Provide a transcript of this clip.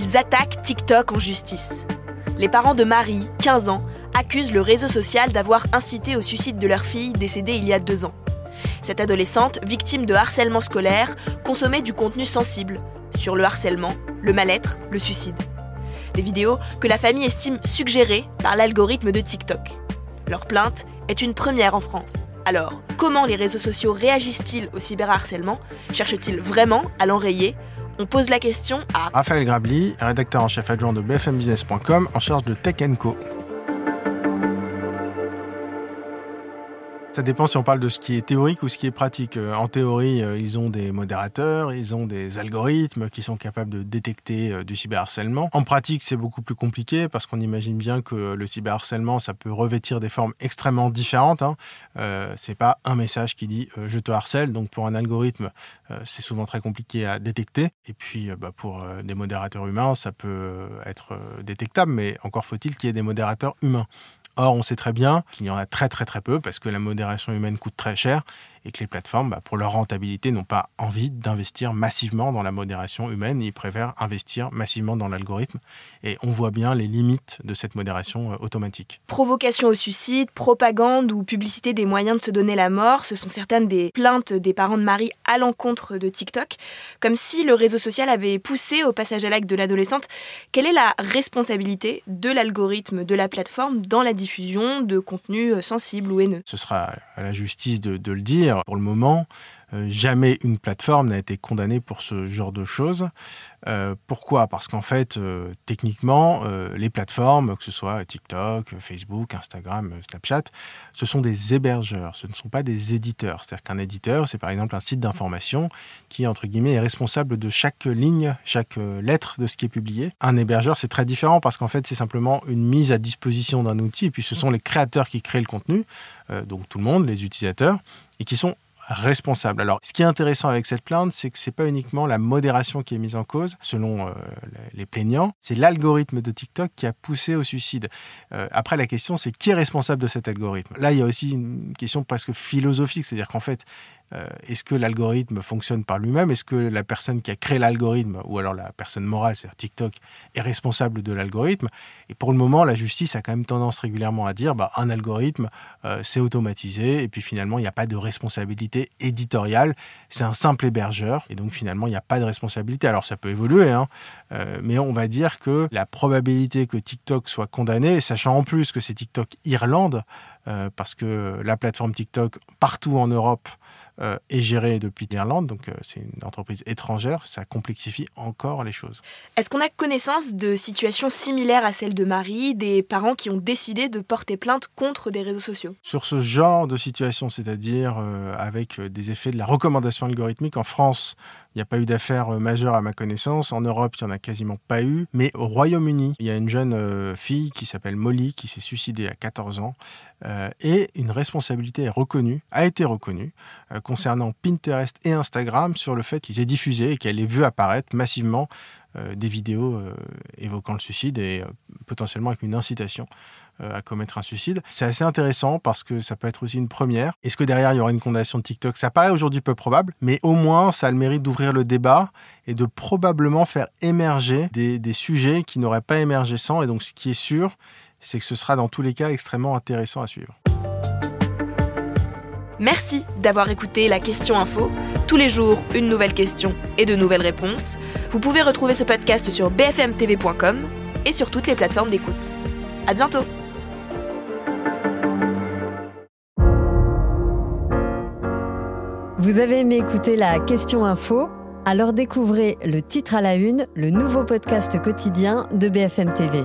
ils attaquent TikTok en justice. Les parents de Marie, 15 ans, accusent le réseau social d'avoir incité au suicide de leur fille décédée il y a deux ans. Cette adolescente, victime de harcèlement scolaire, consommait du contenu sensible sur le harcèlement, le mal-être, le suicide. Des vidéos que la famille estime suggérées par l'algorithme de TikTok. Leur plainte est une première en France. Alors, comment les réseaux sociaux réagissent-ils au cyberharcèlement? Cherchent-ils vraiment à l'enrayer? On pose la question à Raphaël Grabli, rédacteur en chef adjoint de bfmbusiness.com en charge de Tech Co. Ça dépend si on parle de ce qui est théorique ou ce qui est pratique. Euh, en théorie, euh, ils ont des modérateurs, ils ont des algorithmes qui sont capables de détecter euh, du cyberharcèlement. En pratique, c'est beaucoup plus compliqué parce qu'on imagine bien que le cyberharcèlement, ça peut revêtir des formes extrêmement différentes. Hein. C'est pas un message qui dit je te harcèle. Donc pour un algorithme, c'est souvent très compliqué à détecter. Et puis bah, pour des modérateurs humains, ça peut être détectable, mais encore faut-il qu'il y ait des modérateurs humains. Or, on sait très bien qu'il y en a très très très peu parce que la modération humaine coûte très cher et que les plateformes, bah, pour leur rentabilité, n'ont pas envie d'investir massivement dans la modération humaine. Ils préfèrent investir massivement dans l'algorithme. Et on voit bien les limites de cette modération euh, automatique. Provocation au suicide, propagande ou publicité des moyens de se donner la mort, ce sont certaines des plaintes des parents de Marie à l'encontre de TikTok. Comme si le réseau social avait poussé au passage à l'acte de l'adolescente. Quelle est la responsabilité de l'algorithme de la plateforme dans la diffusion de contenus euh, sensibles ou haineux. Ce sera à la justice de, le dire. Pour le moment, jamais une plateforme n'a été condamnée pour ce genre de choses. Euh, pourquoi? Parce qu'en fait, euh, techniquement, les plateformes, que ce soit TikTok, Facebook, Instagram, Snapchat, ce sont des hébergeurs, ce ne sont pas des éditeurs. C'est-à-dire qu'un éditeur, c'est par exemple un site d'information qui, entre guillemets, est responsable de chaque ligne, chaque lettre de ce qui est publié. Un hébergeur, c'est très différent parce qu'en fait, c'est simplement une mise à disposition d'un outil, et puis ce sont les créateurs qui créent le contenu, donc tout le monde, les utilisateurs, et qui sont responsable. Alors, ce qui est intéressant avec cette plainte, c'est que c'est pas uniquement la modération qui est mise en cause, selon euh, les plaignants, c'est l'algorithme de TikTok qui a poussé au suicide. Euh, après, la question, c'est qui est responsable de cet algorithme? Là, il y a aussi une question presque philosophique, c'est-à-dire qu'en fait, euh, est-ce que l'algorithme fonctionne par lui-même? Est-ce que la personne qui a créé l'algorithme, ou alors la personne morale, c'est-à-dire TikTok, est responsable de l'algorithme? Et pour le moment, la justice a quand même tendance régulièrement à dire bah, un algorithme, euh, c'est automatisé, et puis finalement, il n'y a pas de responsabilité éditoriale, c'est un simple hébergeur, et donc finalement, il n'y a pas de responsabilité. Alors ça peut évoluer, hein, euh, mais on va dire que la probabilité que TikTok soit condamné, sachant en plus que c'est TikTok Irlande, parce que la plateforme TikTok, partout en Europe, euh, est gérée depuis l'Irlande, donc euh, c'est une entreprise étrangère, ça complexifie encore les choses. Est-ce qu'on a connaissance de situations similaires à celles de Marie, des parents qui ont décidé de porter plainte contre des réseaux sociaux? Sur ce genre de situation, c'est-à-dire euh, avec des effets de la recommandation algorithmique, en France, il n'y a pas eu d'affaires majeures à ma connaissance. En Europe, il n'y en a quasiment pas eu. Mais au Royaume-Uni, il y a une jeune fille qui s'appelle Molly qui s'est suicidée à 14 ans. Et une responsabilité est reconnue, a été reconnue, concernant Pinterest et Instagram sur le fait qu'ils aient diffusé et qu'elle ait vu apparaître massivement euh, des vidéos euh, évoquant le suicide et euh, potentiellement avec une incitation à commettre un suicide. C'est assez intéressant parce que ça peut être aussi une première. Est-ce que derrière il y aura une condamnation de TikTok? Ça paraît aujourd'hui peu probable, mais au moins ça a le mérite d'ouvrir le débat et de probablement faire émerger des sujets qui n'auraient pas émergé sans. Et donc ce qui est sûr, c'est que ce sera dans tous les cas extrêmement intéressant à suivre. Merci d'avoir écouté la question info. Tous les jours, une nouvelle question et de nouvelles réponses. Vous pouvez retrouver ce podcast sur bfmtv.com et sur toutes les plateformes d'écoute. À bientôt! Vous avez aimé écouter la question info? Alors découvrez le titre à la une, le nouveau podcast quotidien de BFM TV.